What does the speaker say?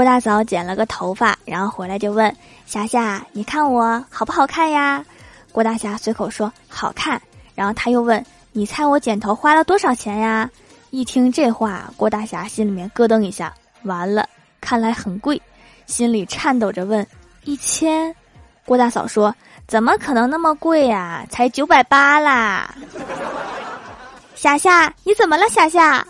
郭大嫂剪了个头发然后回来就问霞霞你看我好不好看呀？郭大侠随口说好看。然后他又问你猜我剪头花了多少钱呀？一听这话郭大侠心里面咯噔一下完了看来很贵心里颤抖着问一千？郭大嫂说怎么可能那么贵呀？才九百八啦。霞霞你怎么了霞霞？